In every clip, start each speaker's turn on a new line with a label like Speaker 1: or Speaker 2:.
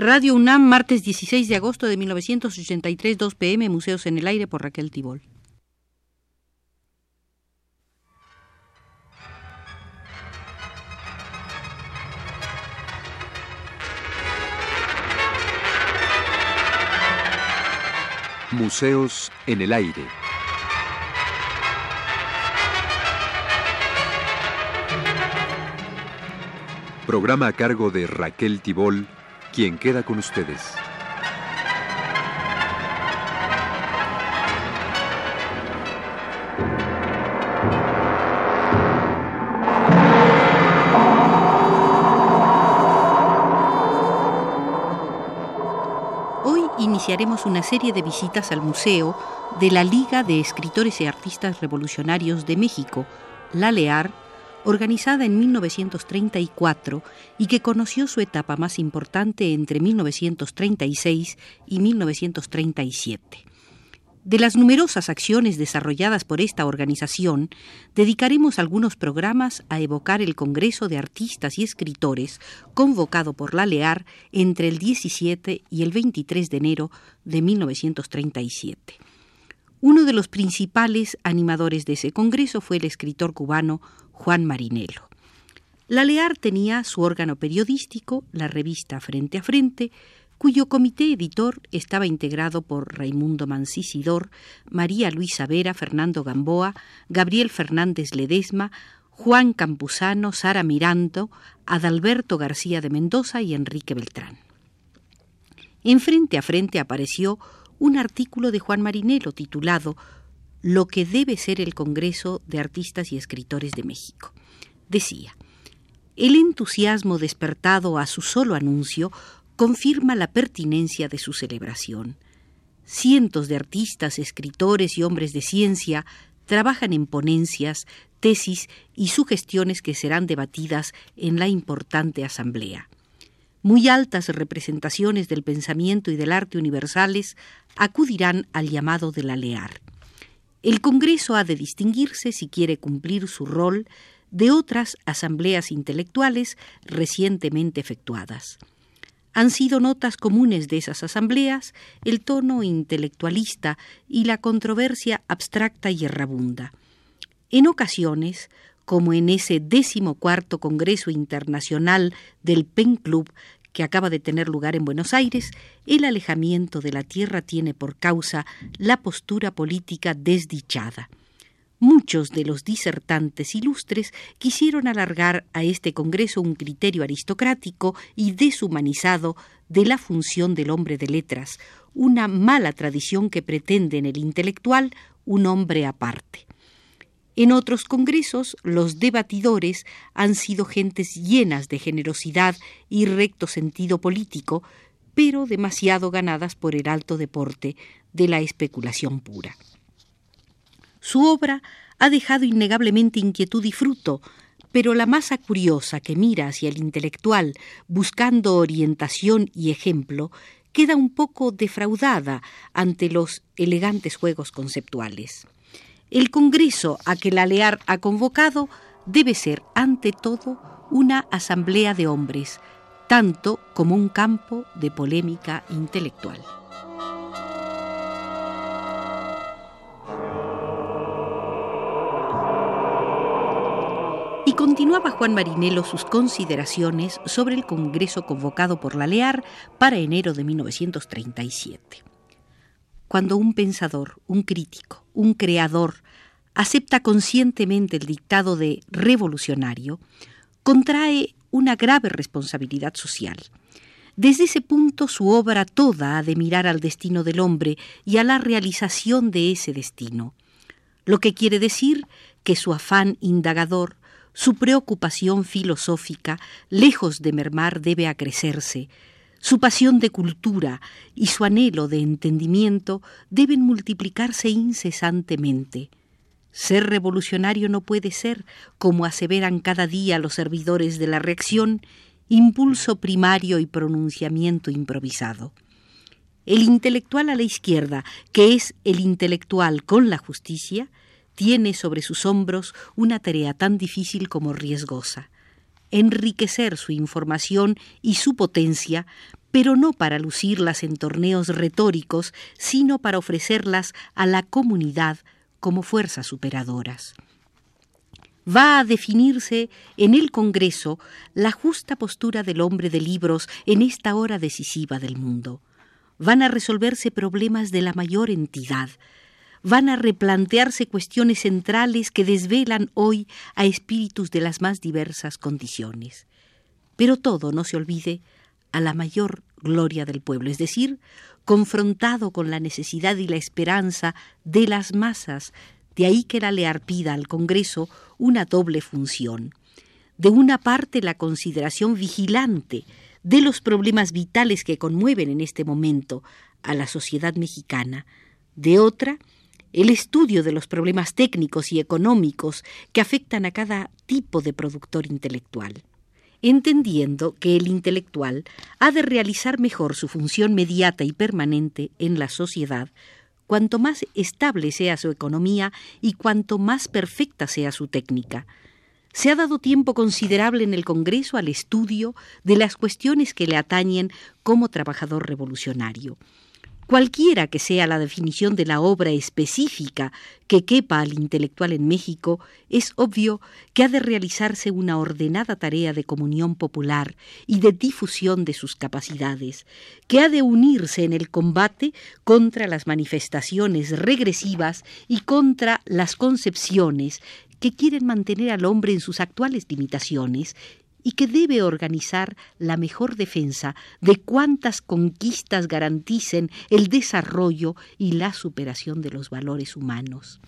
Speaker 1: Radio UNAM, martes 16 de agosto de 1983, 2 pm, Museos en el Aire por Raquel Tibol.
Speaker 2: Museos en el Aire. Programa a cargo de Raquel Tibol quien queda con ustedes.
Speaker 1: Hoy iniciaremos una serie de visitas al museo de la Liga de Escritores y Artistas Revolucionarios de México, la LEAR, organizada en 1934 y que conoció su etapa más importante entre 1936 y 1937. De las numerosas acciones desarrolladas por esta organización, dedicaremos algunos programas a evocar el Congreso de Artistas y Escritores convocado por la LEAR entre el 17 y el 23 de enero de 1937. Uno de los principales animadores de ese Congreso fue el escritor cubano Juan Marinelo. La LEAR tenía su órgano periodístico, la revista Frente a Frente, cuyo comité editor estaba integrado por Raimundo Mancisidor, María Luisa Vera, Fernando Gamboa, Gabriel Fernández Ledesma, Juan Campuzano, Sara Mirando, Adalberto García de Mendoza y Enrique Beltrán. En Frente a Frente apareció un artículo de Juan Marinelo titulado lo que debe ser el Congreso de Artistas y Escritores de México. Decía, el entusiasmo despertado a su solo anuncio confirma la pertinencia de su celebración. Cientos de artistas, escritores y hombres de ciencia trabajan en ponencias, tesis y sugestiones que serán debatidas en la importante asamblea. Muy altas representaciones del pensamiento y del arte universales acudirán al llamado de la LEAR. El Congreso ha de distinguirse, si quiere cumplir su rol, de otras asambleas intelectuales recientemente efectuadas. Han sido notas comunes de esas asambleas el tono intelectualista y la controversia abstracta y errabunda. En ocasiones, como en ese décimo cuarto Congreso Internacional del PEN Club que acaba de tener lugar en Buenos Aires, el alejamiento de la tierra tiene por causa la postura política desdichada. Muchos de los disertantes ilustres quisieron alargar a este Congreso un criterio aristocrático y deshumanizado de la función del hombre de letras, una mala tradición que pretende en el intelectual un hombre aparte. En otros congresos, los debatidores han sido gentes llenas de generosidad y recto sentido político, pero demasiado ganadas por el alto deporte de la especulación pura. Su obra ha dejado innegablemente inquietud y fruto, pero la masa curiosa que mira hacia el intelectual buscando orientación y ejemplo queda un poco defraudada ante los elegantes juegos conceptuales. El Congreso a que la LEAR ha convocado debe ser, ante todo, una asamblea de hombres, tanto como un campo de polémica intelectual. Y continuaba Juan Marinelo sus consideraciones sobre el Congreso convocado por la LEAR para enero de 1937. Cuando un pensador, un crítico, un creador acepta conscientemente el dictado de revolucionario, contrae una grave responsabilidad social. Desde ese punto su obra toda ha de mirar al destino del hombre y a la realización de ese destino, lo que quiere decir que su afán indagador, su preocupación filosófica, lejos de mermar, debe acrecerse, su pasión de cultura y su anhelo de entendimiento deben multiplicarse incesantemente. Ser revolucionario no puede ser, como aseveran cada día los servidores de la reacción, impulso primario y pronunciamiento improvisado. El intelectual a la izquierda, que es el intelectual con la justicia, tiene sobre sus hombros una tarea tan difícil como riesgosa enriquecer su información y su potencia pero no para lucirlas en torneos retóricos, sino para ofrecerlas a la comunidad como fuerzas superadoras. Va a definirse en el Congreso la justa postura del hombre de libros en esta hora decisiva del mundo. Van a resolverse problemas de la mayor entidad, van a replantearse cuestiones centrales que desvelan hoy a espíritus de las más diversas condiciones. Pero todo, no se olvide, a la mayor gloria del pueblo, es decir, confrontado con la necesidad y la esperanza de las masas, de ahí que la Lear pida al Congreso una doble función. De una parte, la consideración vigilante de los problemas vitales que conmueven en este momento a la sociedad mexicana. De otra, el estudio de los problemas técnicos y económicos que afectan a cada tipo de productor intelectual entendiendo que el intelectual ha de realizar mejor su función mediata y permanente en la sociedad, cuanto más estable sea su economía y cuanto más perfecta sea su técnica. Se ha dado tiempo considerable en el Congreso al estudio de las cuestiones que le atañen como trabajador revolucionario. Cualquiera que sea la definición de la obra específica que quepa al intelectual en México, es obvio que ha de realizarse una ordenada tarea de comunión popular y de difusión de sus capacidades, que ha de unirse en el combate contra las manifestaciones regresivas y contra las concepciones que quieren mantener al hombre en sus actuales limitaciones y que debe organizar la mejor defensa de cuantas conquistas garanticen el desarrollo y la superación de los valores humanos.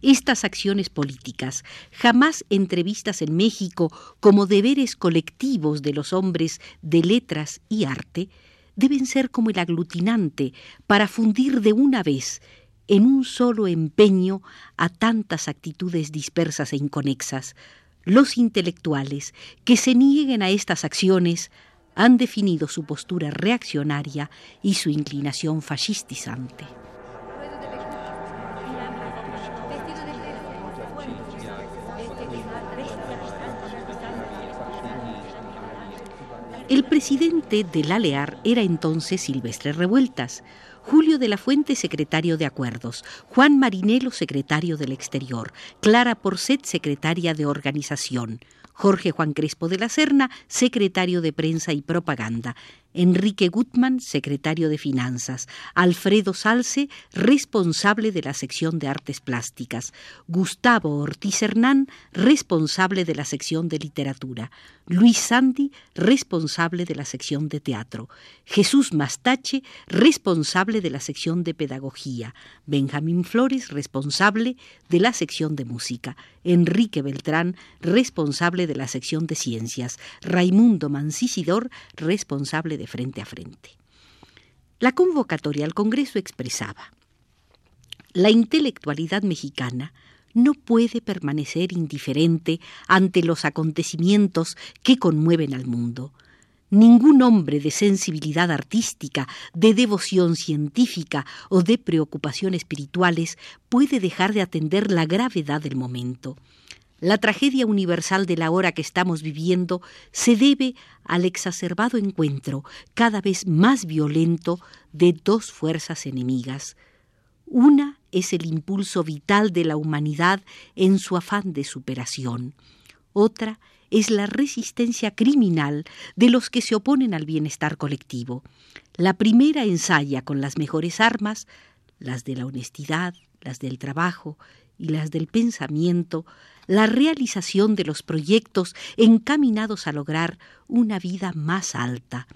Speaker 1: Estas acciones políticas, jamás entrevistas en México como deberes colectivos de los hombres de letras y arte, deben ser como el aglutinante para fundir de una vez en un solo empeño a tantas actitudes dispersas e inconexas, los intelectuales que se nieguen a estas acciones han definido su postura reaccionaria y su inclinación fascistizante. El presidente de la LEAR era entonces Silvestre Revueltas, Julio de la Fuente, secretario de Acuerdos, Juan Marinelo, secretario del Exterior, Clara Porcet, secretaria de Organización, Jorge Juan Crespo de la Serna, secretario de Prensa y Propaganda, Enrique Gutmann, secretario de Finanzas, Alfredo Salce, responsable de la sección de Artes Plásticas, Gustavo Ortiz Hernán, responsable de la sección de Literatura, Luis Sandy, responsable de la sección de Teatro, Jesús Mastache, responsable de la sección de Pedagogía, Benjamín Flores, responsable de la sección de Música, Enrique Beltrán, responsable de la sección de Ciencias, Raimundo Mancisidor, responsable de frente a frente. La convocatoria al Congreso expresaba, la intelectualidad mexicana no puede permanecer indiferente ante los acontecimientos que conmueven al mundo. Ningún hombre de sensibilidad artística, de devoción científica o de preocupación espirituales puede dejar de atender la gravedad del momento. La tragedia universal de la hora que estamos viviendo se debe al exacerbado encuentro, cada vez más violento, de dos fuerzas enemigas. Una es el impulso vital de la humanidad en su afán de superación. Otra es la resistencia criminal de los que se oponen al bienestar colectivo. La primera ensaya con las mejores armas, las de la honestidad, las del trabajo y las del pensamiento, la realización de los proyectos encaminados a lograr una vida más alta.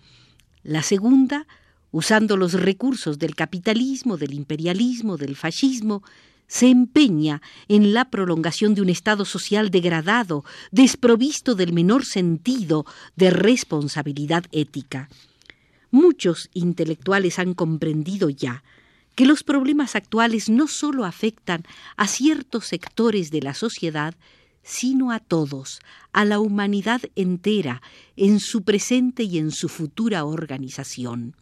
Speaker 1: La segunda, usando los recursos del capitalismo, del imperialismo, del fascismo, se empeña en la prolongación de un Estado social degradado, desprovisto del menor sentido de responsabilidad ética. Muchos intelectuales han comprendido ya que los problemas actuales no solo afectan a ciertos sectores de la sociedad, sino a todos, a la humanidad entera, en su presente y en su futura organización.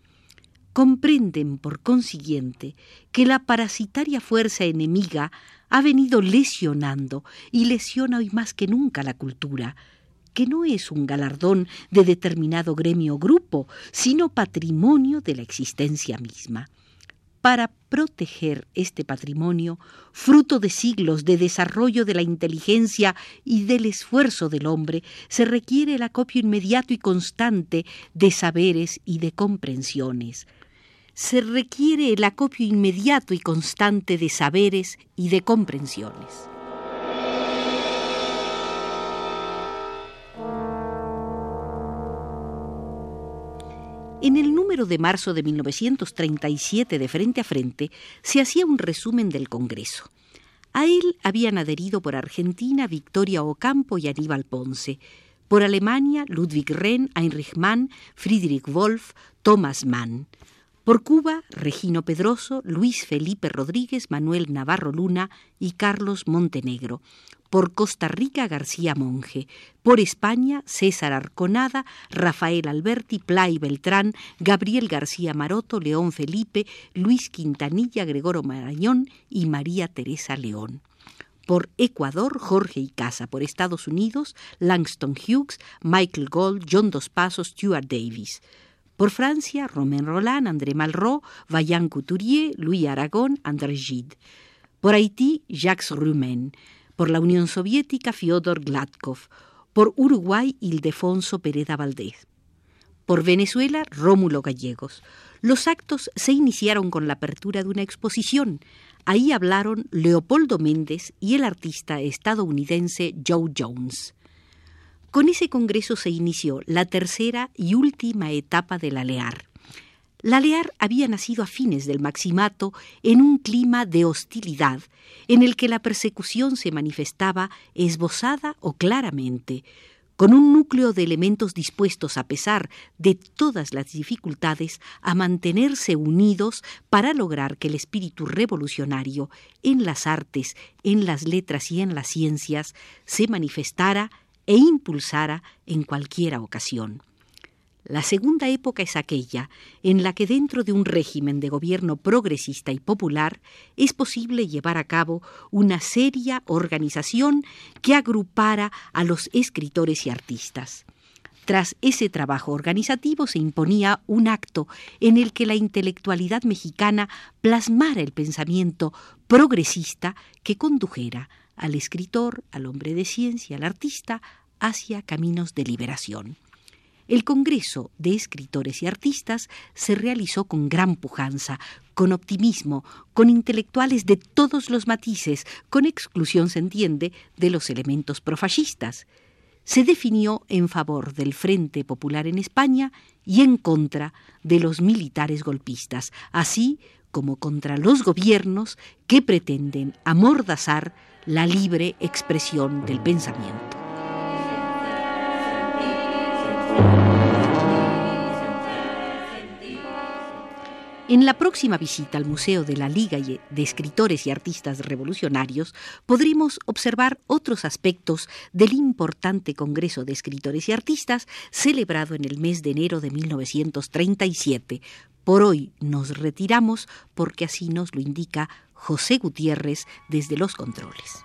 Speaker 1: Comprenden, por consiguiente, que la parasitaria fuerza enemiga ha venido lesionando y lesiona hoy más que nunca la cultura, que no es un galardón de determinado gremio o grupo, sino patrimonio de la existencia misma. Para proteger este patrimonio, fruto de siglos de desarrollo de la inteligencia y del esfuerzo del hombre, se requiere el acopio inmediato y constante de saberes y de comprensiones. Se requiere el acopio inmediato y constante de saberes y de comprensiones. En el número de marzo de 1937 de Frente a Frente se hacía un resumen del Congreso. A él habían adherido por Argentina Victoria Ocampo y Aníbal Ponce, por Alemania Ludwig Rehn, Heinrich Mann, Friedrich Wolf, Thomas Mann, por Cuba Regino Pedroso, Luis Felipe Rodríguez, Manuel Navarro Luna y Carlos Montenegro, por Costa Rica García Monge, por España César Arconada, Rafael Alberti, Play Beltrán, Gabriel García Maroto, León Felipe, Luis Quintanilla, Gregorio Marañón y María Teresa León. Por Ecuador, Jorge Icaza. Por Estados Unidos, Langston Hughes, Michael Gold, John Dos Pasos, Stuart Davis. Por Francia, Romain Roland, André Malraux, Vaillant Couturier, Louis Aragón, André Gide. Por Haití, Jacques Rumen por la Unión Soviética Fyodor Gladkov, por Uruguay Ildefonso Pereda Valdés, por Venezuela Rómulo Gallegos. Los actos se iniciaron con la apertura de una exposición. Ahí hablaron Leopoldo Méndez y el artista estadounidense Joe Jones. Con ese congreso se inició la tercera y última etapa de la LEAR. La Lear había nacido a fines del Maximato en un clima de hostilidad, en el que la persecución se manifestaba esbozada o claramente, con un núcleo de elementos dispuestos, a pesar de todas las dificultades, a mantenerse unidos para lograr que el espíritu revolucionario en las artes, en las letras y en las ciencias se manifestara e impulsara en cualquiera ocasión. La segunda época es aquella en la que dentro de un régimen de gobierno progresista y popular es posible llevar a cabo una seria organización que agrupara a los escritores y artistas. Tras ese trabajo organizativo se imponía un acto en el que la intelectualidad mexicana plasmara el pensamiento progresista que condujera al escritor, al hombre de ciencia, al artista, hacia caminos de liberación. El Congreso de Escritores y Artistas se realizó con gran pujanza, con optimismo, con intelectuales de todos los matices, con exclusión, se entiende, de los elementos profascistas. Se definió en favor del Frente Popular en España y en contra de los militares golpistas, así como contra los gobiernos que pretenden amordazar la libre expresión del pensamiento. En la próxima visita al Museo de la Liga de Escritores y Artistas Revolucionarios podremos observar otros aspectos del importante Congreso de Escritores y Artistas celebrado en el mes de enero de 1937. Por hoy nos retiramos porque así nos lo indica José Gutiérrez desde los controles.